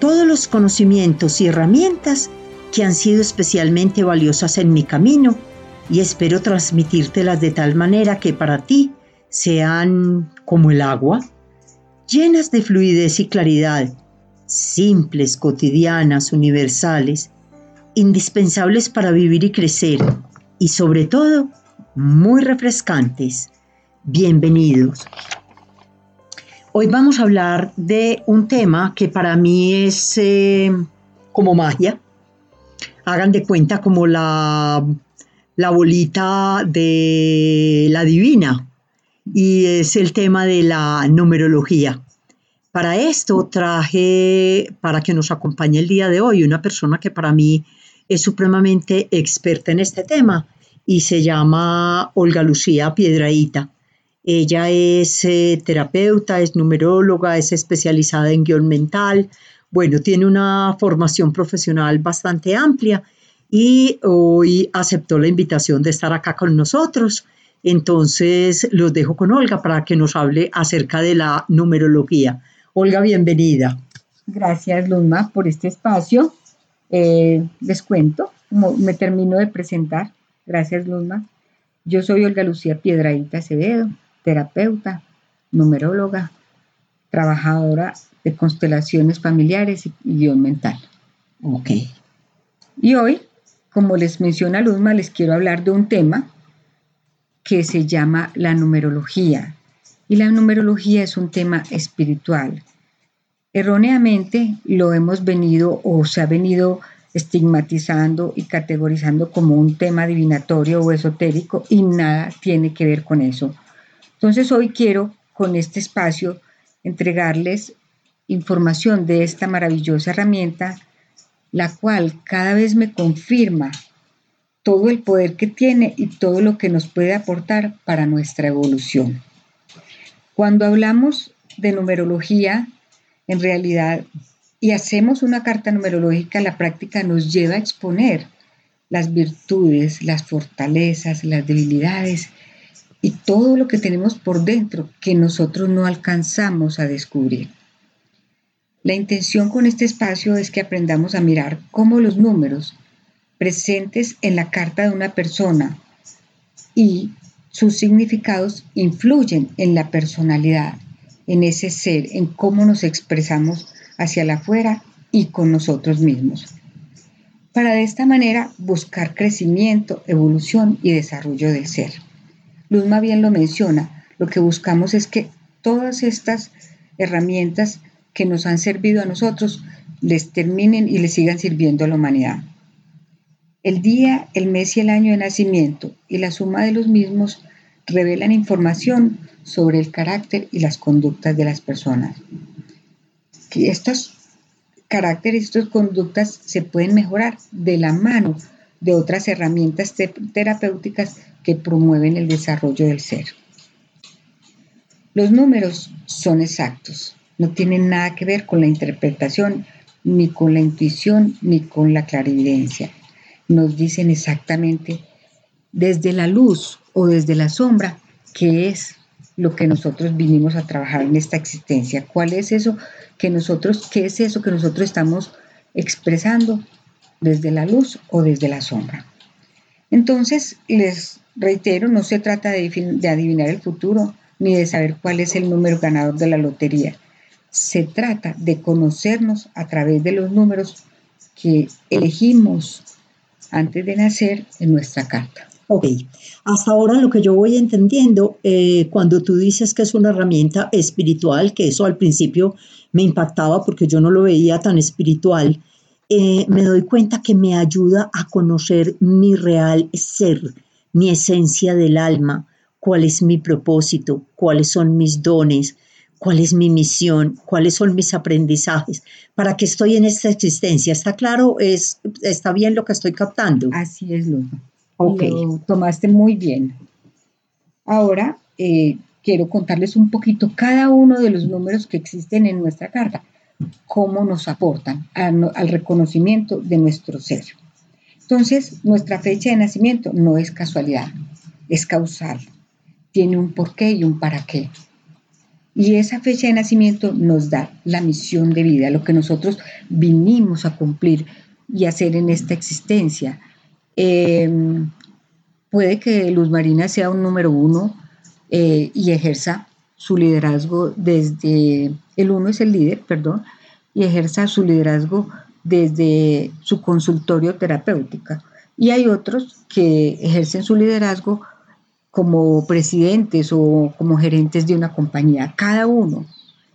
todos los conocimientos y herramientas que han sido especialmente valiosas en mi camino y espero transmitírtelas de tal manera que para ti sean como el agua, llenas de fluidez y claridad, simples, cotidianas, universales, indispensables para vivir y crecer y sobre todo muy refrescantes. Bienvenidos. Hoy vamos a hablar de un tema que para mí es eh, como magia. Hagan de cuenta como la, la bolita de la divina. Y es el tema de la numerología. Para esto traje, para que nos acompañe el día de hoy, una persona que para mí es supremamente experta en este tema y se llama Olga Lucía Piedraíta. Ella es eh, terapeuta, es numeróloga, es especializada en guion mental. Bueno, tiene una formación profesional bastante amplia y hoy aceptó la invitación de estar acá con nosotros. Entonces los dejo con Olga para que nos hable acerca de la numerología. Olga, bienvenida. Gracias, Luma, por este espacio. Eh, les cuento, me termino de presentar. Gracias, Luma. Yo soy Olga Lucía Piedraíta Acevedo, terapeuta, numeróloga, trabajadora de constelaciones familiares y guion mental. Ok. Y hoy, como les menciona Luzma, les quiero hablar de un tema que se llama la numerología. Y la numerología es un tema espiritual. Erróneamente lo hemos venido o se ha venido estigmatizando y categorizando como un tema divinatorio o esotérico y nada tiene que ver con eso. Entonces hoy quiero con este espacio entregarles información de esta maravillosa herramienta, la cual cada vez me confirma todo el poder que tiene y todo lo que nos puede aportar para nuestra evolución. Cuando hablamos de numerología, en realidad, y hacemos una carta numerológica, la práctica nos lleva a exponer las virtudes, las fortalezas, las debilidades y todo lo que tenemos por dentro que nosotros no alcanzamos a descubrir. La intención con este espacio es que aprendamos a mirar cómo los números presentes en la carta de una persona y sus significados influyen en la personalidad, en ese ser, en cómo nos expresamos hacia la afuera y con nosotros mismos. Para de esta manera buscar crecimiento, evolución y desarrollo del ser. Luzma bien lo menciona, lo que buscamos es que todas estas herramientas que nos han servido a nosotros les terminen y les sigan sirviendo a la humanidad. El día, el mes y el año de nacimiento y la suma de los mismos revelan información sobre el carácter y las conductas de las personas. Que estos caracteres estas conductas se pueden mejorar de la mano de otras herramientas terapéuticas que promueven el desarrollo del ser. Los números son exactos, no tienen nada que ver con la interpretación, ni con la intuición, ni con la clarividencia. Nos dicen exactamente desde la luz o desde la sombra qué es lo que nosotros vinimos a trabajar en esta existencia, cuál es eso que nosotros, qué es eso que nosotros estamos expresando desde la luz o desde la sombra. Entonces, les reitero, no se trata de, adivinar el futuro ni de saber cuál es el número ganador de la lotería. Se trata de conocernos a través de los números que elegimos antes de nacer en nuestra carta. Ok, hasta ahora lo que yo voy entendiendo, eh, cuando tú dices que es una herramienta espiritual, que eso al principio me impactaba porque yo no lo veía tan espiritual, eh, me doy cuenta que me ayuda a conocer mi real ser, mi esencia del alma, cuál es mi propósito, cuáles son mis dones, cuál es mi misión, cuáles son mis aprendizajes, para qué estoy en esta existencia. ¿Está claro? ¿Es, ¿Está bien lo que estoy captando? Así es, Luz. Ok. Lo tomaste muy bien. Ahora eh, quiero contarles un poquito cada uno de los números que existen en nuestra carta, cómo nos aportan al reconocimiento de nuestro ser. Entonces, nuestra fecha de nacimiento no es casualidad, es causal. Tiene un porqué y un para qué. Y esa fecha de nacimiento nos da la misión de vida, lo que nosotros vinimos a cumplir y hacer en esta existencia. Em, puede que Luz Marina sea un número uno eh, y ejerza su liderazgo desde, el uno es el líder, perdón, y ejerza su liderazgo desde su consultorio terapéutica. Y hay otros que ejercen su liderazgo como presidentes o como gerentes de una compañía. Cada uno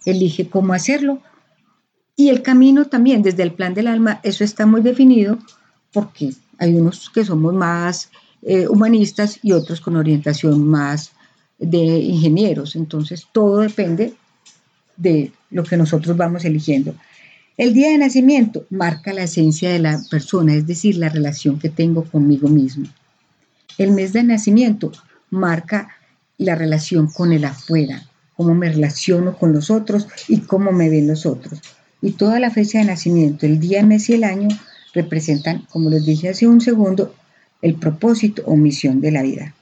elige cómo hacerlo. Y el camino también, desde el plan del alma, eso está muy definido porque hay unos que somos más eh, humanistas y otros con orientación más de ingenieros. Entonces, todo depende de lo que nosotros vamos eligiendo. El día de nacimiento marca la esencia de la persona, es decir, la relación que tengo conmigo mismo. El mes de nacimiento marca la relación con el afuera, cómo me relaciono con los otros y cómo me ven los otros. Y toda la fecha de nacimiento, el día, mes y el año representan, como les dije hace un segundo, el propósito o misión de la vida.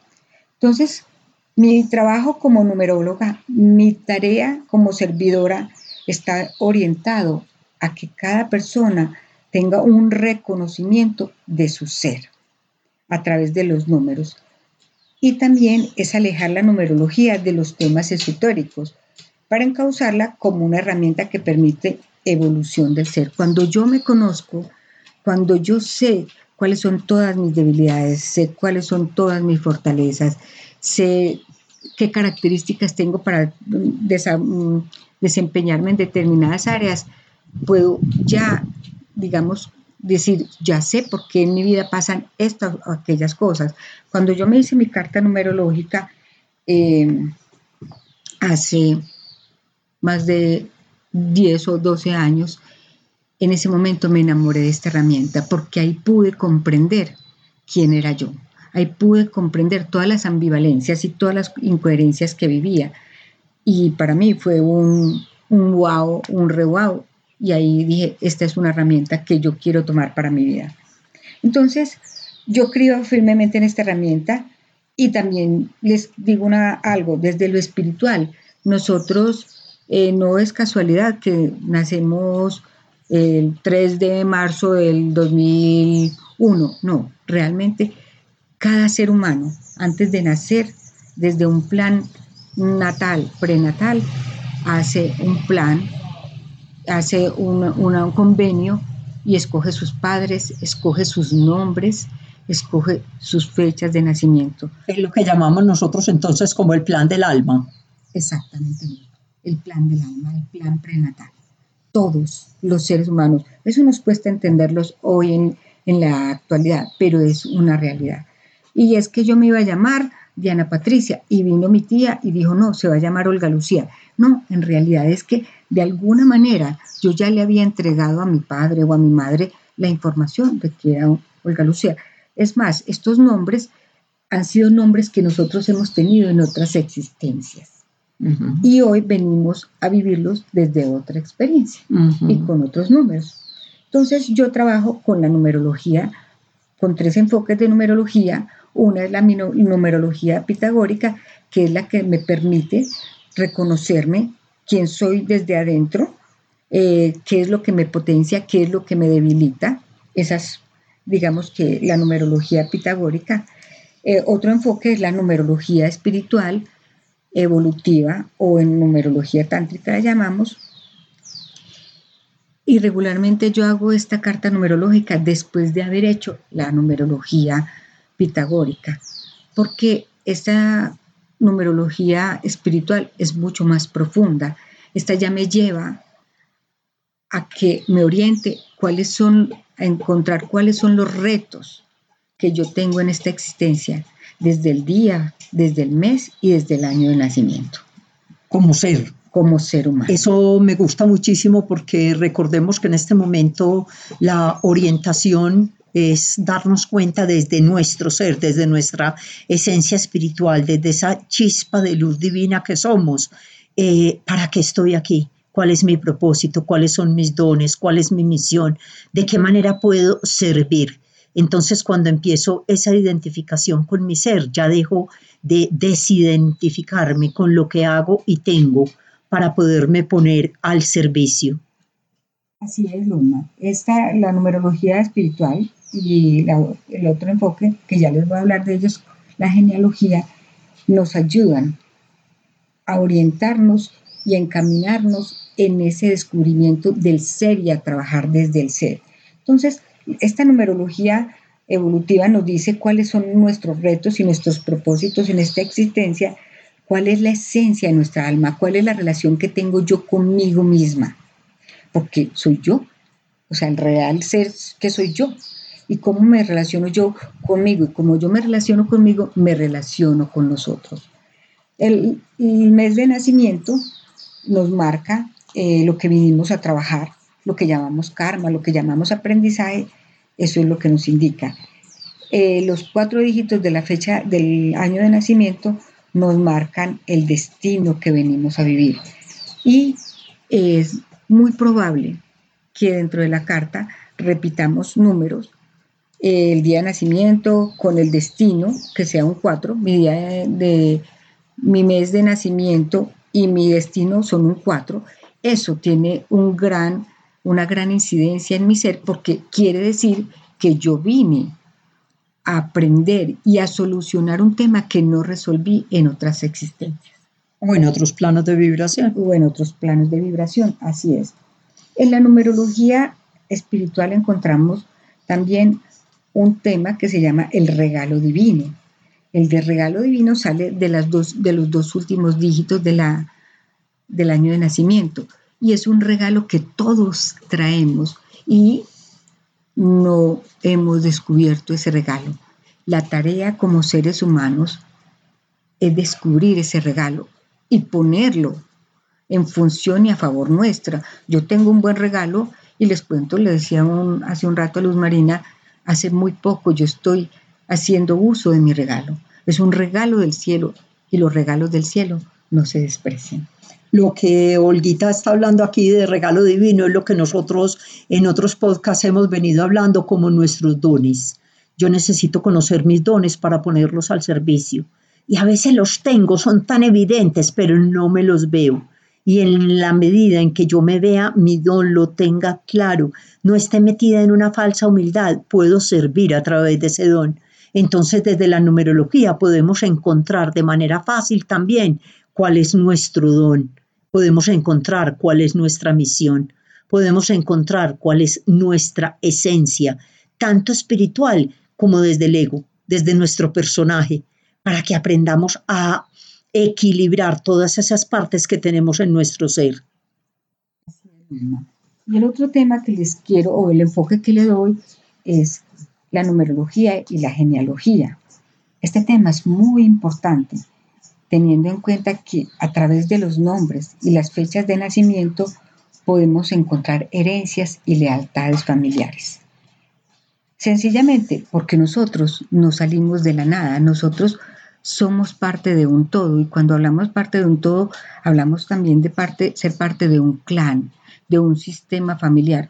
Entonces, mi trabajo como numeróloga, mi tarea como servidora está orientado a que cada persona tenga un reconocimiento de su ser a través de los números. Y también es alejar la numerología de los temas esotéricos para encauzarla como una herramienta que permite evolución del ser. Cuando yo me conozco, cuando yo sé cuáles son todas mis debilidades, sé cuáles son todas mis fortalezas, sé qué características tengo para mm, desempeñarme en determinadas áreas, puedo ya, digamos, decir, ya sé por qué en mi vida pasan estas o aquellas cosas. Cuando yo me hice mi carta numerológica eh, hace más de 10 o 12 años, en ese momento me enamoré de esta herramienta porque ahí pude comprender quién era yo. Ahí pude comprender todas las ambivalencias y todas las incoherencias que vivía. Y para mí fue un, un wow, un re wow y ahí dije, esta es una herramienta que yo quiero tomar para mi vida. Entonces, yo creo firmemente en esta herramienta y también les digo algo, desde lo espiritual, nosotros eh, no es casualidad que nacemos el 3 de marzo del 2001, no, realmente cada ser humano antes de nacer, desde un plan natal, prenatal, hace un plan hace un convenio y escoge sus padres, escoge sus nombres, escoge sus fechas de nacimiento. Es lo que llamamos nosotros entonces como el plan del alma. Exactamente, el plan del alma, el plan prenatal. Todos los seres humanos. Eso nos cuesta entenderlos hoy en, en la actualidad, pero es una realidad. Y es que yo me iba a llamar Diana Patricia y vino mi tía y dijo, no, se va a llamar Olga Lucía. No, en realidad es que de alguna manera yo ya le había entregado a mi padre o a mi madre la información de que era Olga Lucía. Es más, estos nombres han sido nombres que nosotros hemos tenido en otras existencias. Y hoy venimos a vivirlos desde otra experiencia y con otros números. Entonces yo trabajo con la numerología, con tres enfoques de numerología. Una es la numerología pitagórica, que es la que me permite reconocerme quién soy desde adentro, eh, qué es lo que me potencia, qué es lo que me debilita. Esas, digamos que la numerología pitagórica. Eh, otro enfoque es la numerología espiritual, evolutiva o en numerología tántrica la llamamos. Y regularmente yo hago esta carta numerológica después de haber hecho la numerología pitagórica, porque esta numerología espiritual es mucho más profunda. Esta ya me lleva a que me oriente cuáles son, a encontrar cuáles son los retos que yo tengo en esta existencia, desde el día, desde el mes y desde el año de nacimiento. Como ser, como ser humano. Eso me gusta muchísimo porque recordemos que en este momento la orientación es darnos cuenta desde nuestro ser, desde nuestra esencia espiritual, desde esa chispa de luz divina que somos. Eh, ¿Para qué estoy aquí? ¿Cuál es mi propósito? ¿Cuáles son mis dones? ¿Cuál es mi misión? ¿De qué manera puedo servir? Entonces, cuando empiezo esa identificación con mi ser, ya dejo de desidentificarme con lo que hago y tengo para poderme poner al servicio. Así es, Luna. Esta, la numerología espiritual y el otro enfoque, que ya les voy a hablar de ellos, la genealogía, nos ayudan a orientarnos y a encaminarnos en ese descubrimiento del ser y a trabajar desde el ser. Entonces, esta numerología evolutiva nos dice cuáles son nuestros retos y nuestros propósitos en esta existencia, cuál es la esencia de nuestra alma, cuál es la relación que tengo yo conmigo misma, porque soy yo, o sea, el real ser que soy yo, y cómo me relaciono yo conmigo, y como yo me relaciono conmigo, me relaciono con los otros. El, mes de nacimiento nos marca eh, lo que vinimos a trabajar, lo que llamamos karma, lo que llamamos aprendizaje, eso es lo que nos indica. Eh, los cuatro dígitos de la fecha del año de nacimiento nos marcan el destino que venimos a vivir. Y es muy probable que dentro de la carta repitamos números, el día de nacimiento con el destino, que sea un 4, mi día de, mi mes de nacimiento y mi destino son un 4, eso tiene un gran una gran incidencia en mi ser porque quiere decir que yo vine a aprender y a solucionar un tema que no resolví en otras existencias. O en otros planos de vibración. O en otros planos de vibración, así es. En la numerología espiritual encontramos también un tema que se llama el regalo divino. El de regalo divino sale de, las dos, de los dos últimos dígitos de la, del año de nacimiento y es un regalo que todos traemos y no hemos descubierto ese regalo. La tarea como seres humanos es descubrir ese regalo y ponerlo en función y a favor nuestra. Yo tengo un buen regalo y les cuento, le decía hace un rato a Luz Marina, hace muy poco yo estoy haciendo uso de mi regalo. Es un regalo del cielo y los regalos del cielo no se desprecian lo que Olguita está hablando aquí de regalo divino es lo que nosotros en otros podcasts hemos venido hablando como nuestros dones. Yo necesito conocer mis dones para ponerlos al servicio. Y a veces los tengo, son tan evidentes, pero no me los veo. Y en la medida en que yo me vea, mi don lo tenga claro, no esté metida en una falsa humildad, puedo servir a través de ese don. Entonces, desde la numerología podemos encontrar de manera fácil también cuál es nuestro don podemos encontrar cuál es nuestra misión, podemos encontrar cuál es nuestra esencia, tanto espiritual como desde el ego, desde nuestro personaje, para que aprendamos a equilibrar todas esas partes que tenemos en nuestro ser. Y el otro tema que les quiero, o el enfoque que le doy, es la numerología y la genealogía. Este tema es muy importante teniendo en cuenta que a través de los nombres y las fechas de nacimiento podemos encontrar herencias y lealtades familiares. Sencillamente porque nosotros no salimos de la nada, nosotros somos parte de un todo y cuando hablamos parte de un todo, hablamos también de parte, ser parte de un clan, de un sistema familiar.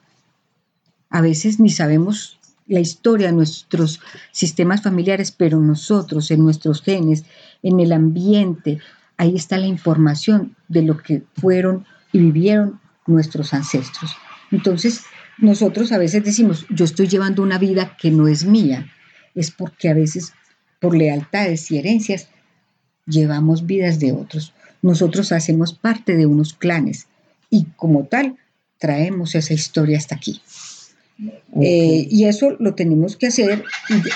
A veces ni sabemos la historia de nuestros sistemas familiares, pero nosotros, en nuestros genes, en el ambiente, ahí está la información de lo que fueron y vivieron nuestros ancestros. Entonces, nosotros a veces decimos, yo estoy llevando una vida que no es mía, es porque a veces por lealtades y herencias llevamos vidas de otros. Nosotros hacemos parte de unos clanes y como tal traemos esa historia hasta aquí. Eh, y eso lo tenemos que hacer.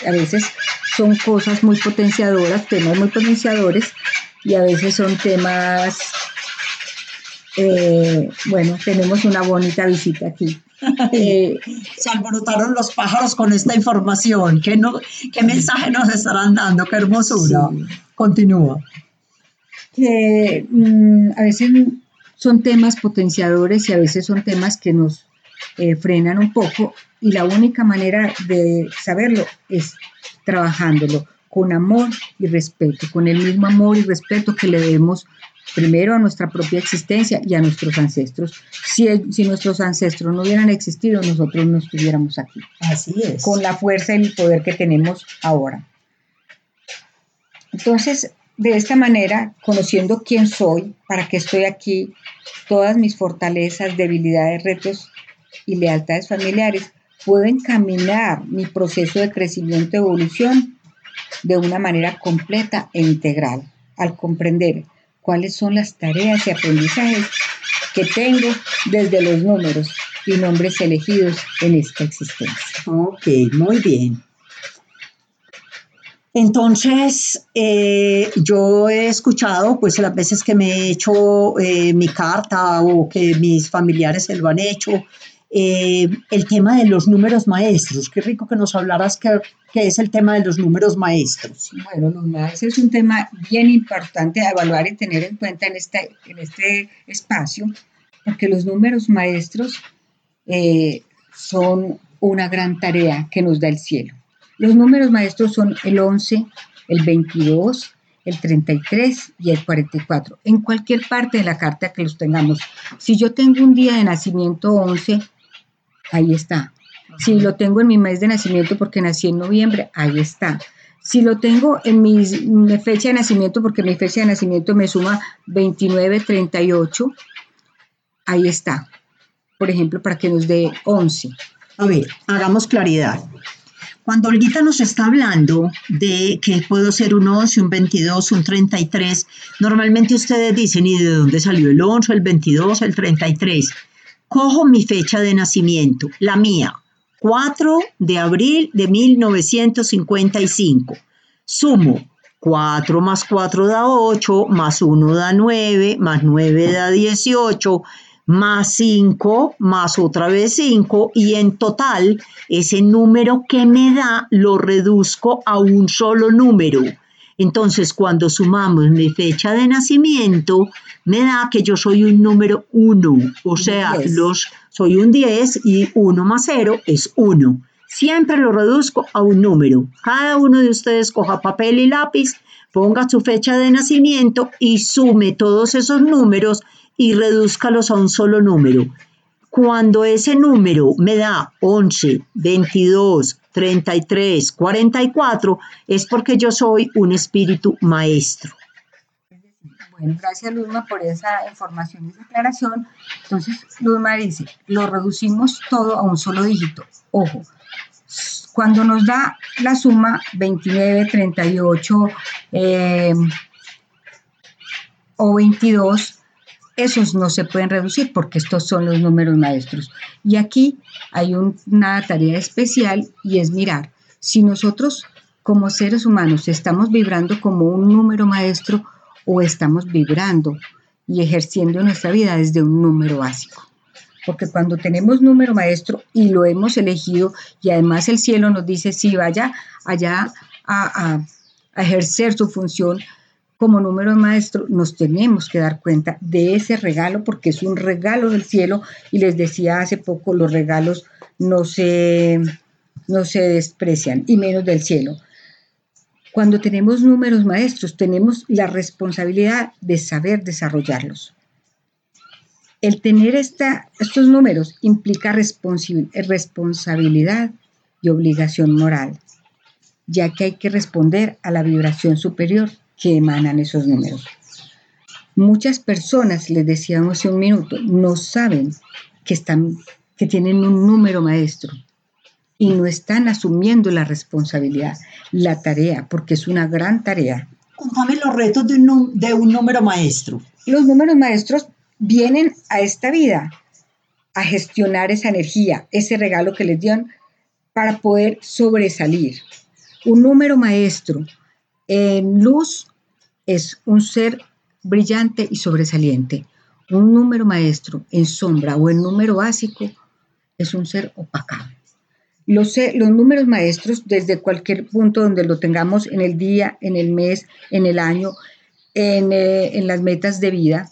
a veces son cosas muy potenciadoras, temas muy potenciadores, y a veces son temas. Eh, bueno, tenemos una bonita visita aquí. Eh, Se alborotaron los pájaros con esta información. ¿Qué, no, qué mensaje nos estarán dando? ¡Qué hermosura! Continúa. Que mm, a veces son temas potenciadores y a veces son temas que nos eh, frenan un poco y la única manera de saberlo es trabajándolo con amor y respeto, con el mismo amor y respeto que le debemos primero a nuestra propia existencia y a nuestros ancestros. Si, si nuestros ancestros no hubieran existido, nosotros no estuviéramos aquí. Así es. Con la fuerza y el poder que tenemos ahora. Entonces, de esta manera, conociendo quién soy, para qué estoy aquí, todas mis fortalezas, debilidades, retos y lealtades familiares, puedo encaminar mi proceso de crecimiento y evolución de una manera completa e integral, al comprender cuáles son las tareas y aprendizajes que tengo desde los números y nombres elegidos en esta existencia. Ok, muy bien. Entonces, eh, yo he escuchado, pues las veces que me he hecho eh, mi carta o que mis familiares se lo han hecho, eh, el tema de los números maestros. Qué rico que nos hablaras qué, es el tema de los números maestros. Bueno, los ese es un tema bien importante a evaluar y tener en cuenta en este, en este espacio, porque los números maestros son una gran tarea que nos da el cielo. Los números maestros son el 11, el 22, el 33 y el 44, en cualquier parte de la carta que los tengamos. Si yo tengo un día de nacimiento 11, ahí está. Si lo tengo en mi mes de nacimiento porque nací en noviembre, ahí está. Si lo tengo en mi, fecha de nacimiento porque mi fecha de nacimiento me suma 29, 38, ahí está. Por ejemplo, para que nos dé 11. A ver, hagamos claridad. Cuando Olguita nos está hablando de que puedo ser un 11, un 22, un 33, normalmente ustedes dicen, ¿y de dónde salió el 11, el 22, el 33? Cojo mi fecha de nacimiento, la mía, 4 de abril de 1955. Sumo 4 más 4 da 8, más 1 da 9, más 9 da 18, más 5, más otra vez 5 y en total ese número que me da lo reduzco a un solo número. Entonces cuando sumamos mi fecha de nacimiento me da que yo soy un número 1, o sea, los, soy un 10 y 1 más 0 es 1. Siempre lo reduzco a un número. Cada uno de ustedes coja papel y lápiz, ponga su fecha de nacimiento y sume todos esos números y redúzcalos a un solo número. Cuando ese número me da 11, 22, 33, 44, es porque yo soy un espíritu maestro. Bueno, gracias Luzma por esa información y esa aclaración. Entonces, Luzma dice, lo reducimos todo a un solo dígito. Ojo, cuando nos da la suma 29, 38 eh, o 22, esos no se pueden reducir porque estos son los números maestros. Y aquí hay una tarea especial y es mirar si nosotros como seres humanos estamos vibrando como un número maestro o estamos vibrando y ejerciendo nuestra vida desde un número básico. Porque cuando tenemos número maestro y lo hemos elegido y además el cielo nos dice si vaya allá a, a ejercer su función, como número maestro nos tenemos que dar cuenta de ese regalo porque es un regalo del cielo y les decía hace poco los regalos no se, no se desprecian y menos del cielo. Cuando tenemos números maestros tenemos la responsabilidad de saber desarrollarlos. El tener estos números implica responsabilidad y obligación moral, ya que hay que responder a la vibración superior que emanan esos números. Muchas personas, les decíamos hace un minuto, no saben que tienen un número maestro y no están asumiendo la responsabilidad, la tarea, porque es una gran tarea. Contame los retos de un, de un número maestro. Los números maestros vienen a esta vida a gestionar esa energía, ese regalo que les dieron para poder sobresalir. Un número maestro en luz es un ser brillante y sobresaliente. Un número maestro en sombra o en número básico es un ser opacado. Los, los números maestros, desde cualquier punto donde lo tengamos en el día, en el mes, en el año, en, eh, en las metas de vida,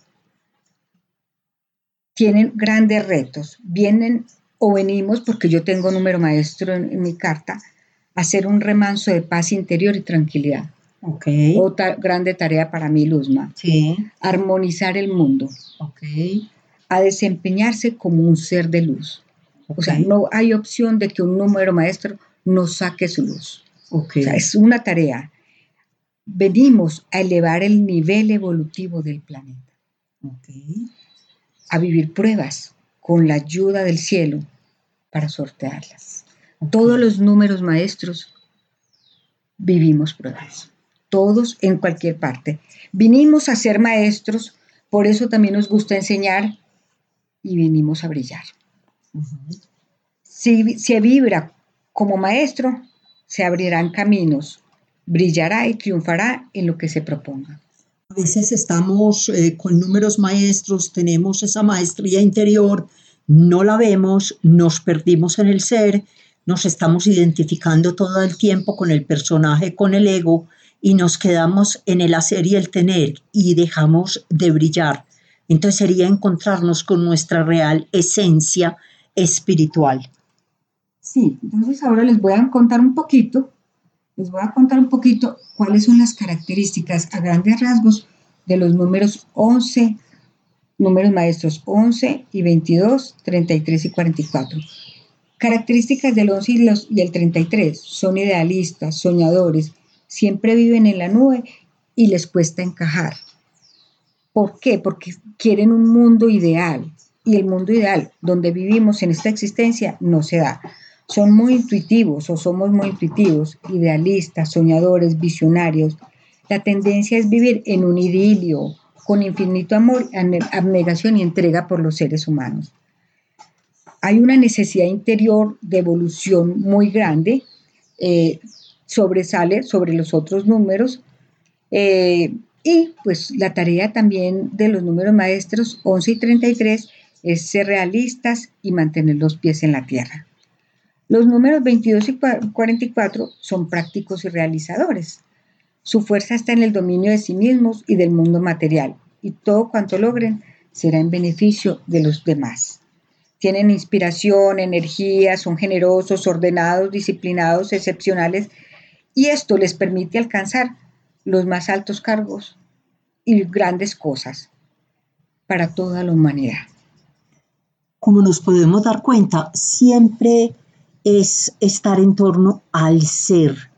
tienen grandes retos. Vienen o venimos, porque yo tengo número maestro en, mi carta, a hacer un remanso de paz interior y tranquilidad. Okay. Otra grande tarea para mí, Luzma. Sí. Armonizar el mundo. Okay. A desempeñarse como un ser de luz. O sea, no hay opción de que un número maestro no saque su luz. Okay. O sea, es una tarea. Venimos a elevar el nivel evolutivo del planeta. Okay. A vivir pruebas con la ayuda del cielo para sortearlas. Todos los números maestros vivimos pruebas. Todos en cualquier parte. Vinimos a ser maestros, por eso también nos gusta enseñar y vinimos a brillar. Si se vibra como maestro, se abrirán caminos, brillará y triunfará en lo que se proponga. A veces estamos eh, con números maestros, tenemos esa maestría interior, no la vemos, nos perdimos en el ser, nos estamos identificando todo el tiempo con el personaje, con el ego, y nos quedamos en el hacer y el tener y dejamos de brillar. Entonces sería encontrarnos con nuestra real esencia espiritual. Sí, entonces ahora les voy a contar un poquito, les voy a contar un poquito cuáles son las características a grandes rasgos de los números 11, números maestros 11 y 22, 33 y 44. Características del 11 y, los, y el 33 son idealistas, soñadores, siempre viven en la nube y les cuesta encajar. ¿Por qué? Porque quieren un mundo ideal y el mundo ideal donde vivimos en esta existencia no se da. Son muy intuitivos o somos muy intuitivos, idealistas, soñadores, visionarios. La tendencia es vivir en un idilio, con infinito amor, abnegación y entrega por los seres humanos. Hay una necesidad interior de evolución muy grande, eh, sobresale sobre los otros números, eh, y pues la tarea también de los números maestros 11 y 33 es ser realistas y mantener los pies en la tierra. Los números 22 y 44 son prácticos y realizadores. Su fuerza está en el dominio de sí mismos y del mundo material, y todo cuanto logren será en beneficio de los demás. Tienen inspiración, energía, son generosos, ordenados, disciplinados, excepcionales, y esto les permite alcanzar los más altos cargos y grandes cosas para toda la humanidad. Como nos podemos dar cuenta, siempre es estar en torno al ser,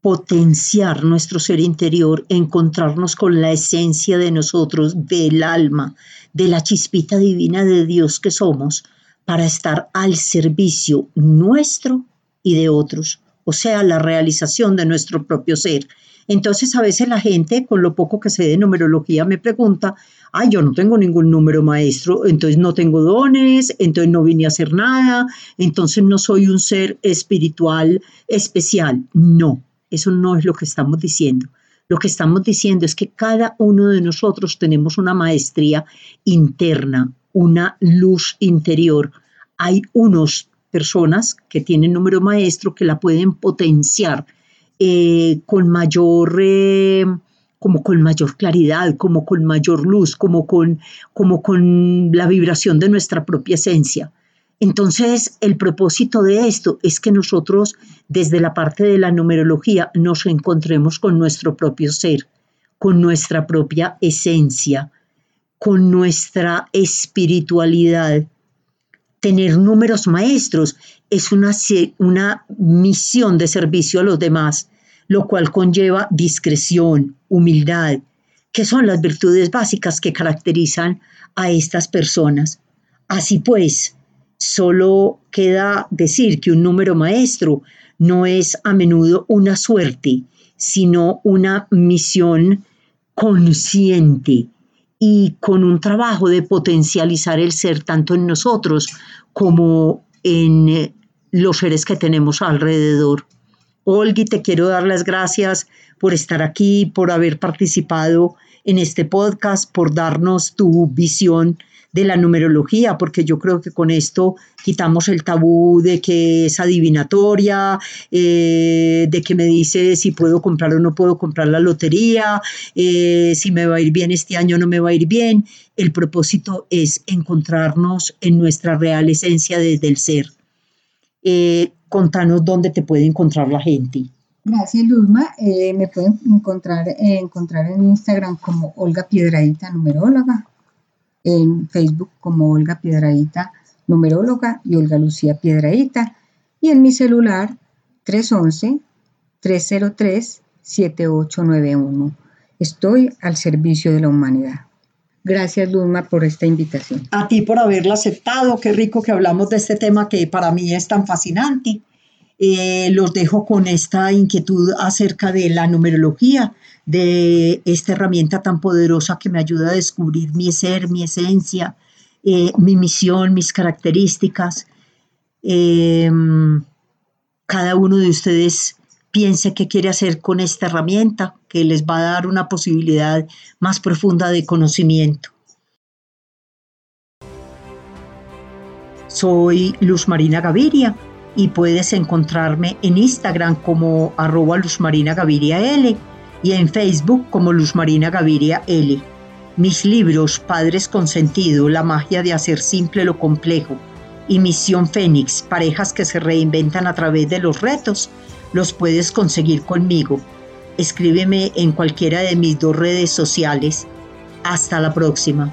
potenciar nuestro ser interior, encontrarnos con la esencia de nosotros, del alma, de la chispita divina de Dios que somos, para estar al servicio nuestro y de otros, o sea, la realización de nuestro propio ser. Entonces a veces la gente, con lo poco que sé de numerología, me pregunta, ay, yo no tengo ningún número maestro, entonces no tengo dones, entonces no vine a hacer nada, entonces no soy un ser espiritual especial. No, eso no es lo que estamos diciendo. Lo que estamos diciendo es que cada uno de nosotros tenemos una maestría interna, una luz interior. Hay unas personas que tienen número maestro que la pueden potenciar eh, con mayor... Eh, como con mayor claridad, como con mayor luz, como con, como con la vibración de nuestra propia esencia. Entonces, el propósito de esto es que nosotros, desde la parte de la numerología, nos encontremos con nuestro propio ser, con nuestra propia esencia, con nuestra espiritualidad. Tener números maestros es una, una misión de servicio a los demás lo cual conlleva discreción, humildad, que son las virtudes básicas que caracterizan a estas personas. Así pues, solo queda decir que un número maestro no es a menudo una suerte, sino una misión consciente y con un trabajo de potencializar el ser tanto en nosotros como en los seres que tenemos alrededor. Olgi, te quiero dar las gracias por estar aquí, por haber participado en este podcast, por darnos tu visión de la numerología, porque yo creo que con esto quitamos el tabú de que es adivinatoria, eh, de que me dice si puedo comprar o no puedo comprar la lotería, eh, si me va a ir bien este año o no me va a ir bien. El propósito es encontrarnos en nuestra real esencia desde el ser. Eh, contanos dónde te puede encontrar la gente. Gracias, Luzma. me pueden encontrar, encontrar en Instagram como Olga Piedradita, numeróloga en Facebook como Olga Piedradita, numeróloga, y Olga Lucía Piedradita, y en mi celular 311-303-7891. Estoy al servicio de la humanidad. Gracias, Luzma, por esta invitación. A ti por haberla aceptado. Qué rico que hablamos de este tema que para mí es tan fascinante. Eh, los dejo con esta inquietud acerca de la numerología, de esta herramienta tan poderosa que me ayuda a descubrir mi ser, mi esencia, eh, mi misión, mis características. Em, cada uno de ustedes piense qué quiere hacer con esta herramienta que les va a dar una posibilidad más profunda de conocimiento. Soy Luz Marina Gaviria y puedes encontrarme en Instagram como arroba Luz Marina Gaviria L y en Facebook como Luz Marina Gaviria L. Mis libros Padres con Sentido, La magia de hacer simple lo complejo y Misión Fénix, parejas que se reinventan a través de los retos, los puedes conseguir conmigo. Escríbeme en cualquiera de mis dos redes sociales. Hasta la próxima.